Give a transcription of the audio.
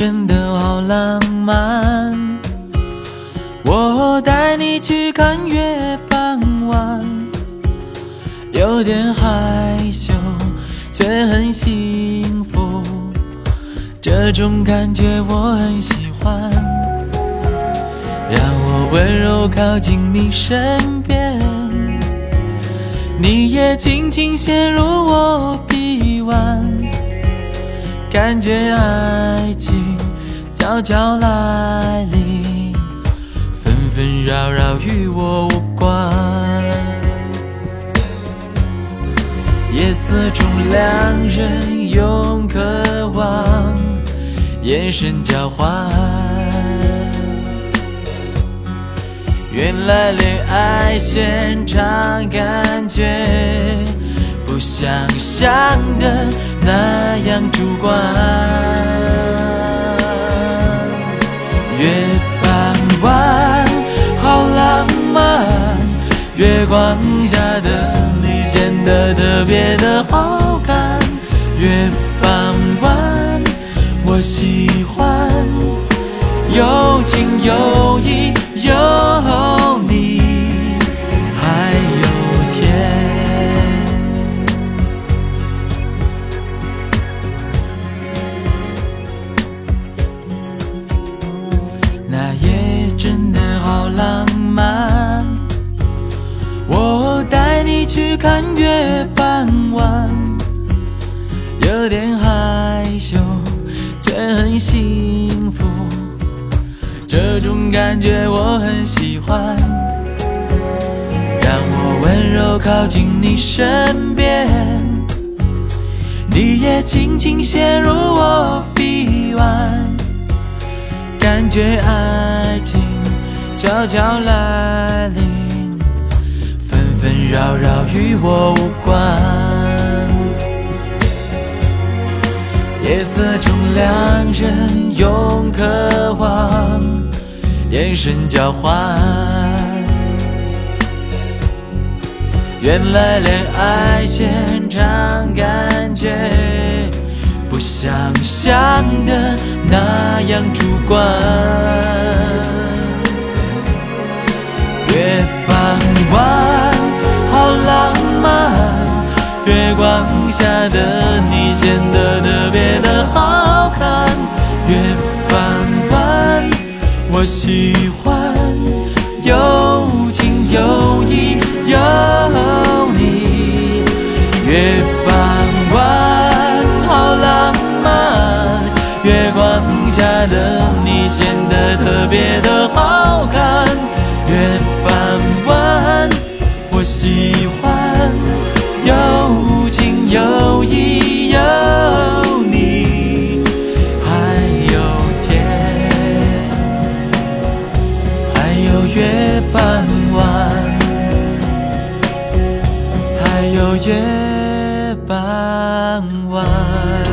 真的好浪漫我带你去看月半弯有点害羞却很幸福这种感觉我很喜欢。让我温柔靠近你身边你也轻轻陷入我臂弯感觉爱情悄悄来临，纷纷扰扰与我无关。夜色中，两人用渴望眼神交换。原来恋爱现场感觉不像想的那样主观。月光下的你显得特别的好看。月傍晚，我喜欢有情有义有月傍晚，有点害羞，却很幸福。这种感觉我很喜欢，让我温柔靠近你身边，你也轻轻陷入我臂弯。感觉爱情悄悄来临，扰扰与我无关。夜色中，两人用渴望眼神交换。原来恋爱现场感觉不像想的那样主观。月傍晚，下的你显得特别的好看，月半弯，我喜欢，有情有义有你，月半弯，好浪漫，月光下的你显得特别的好看，月半弯，我喜欢。夜半晚。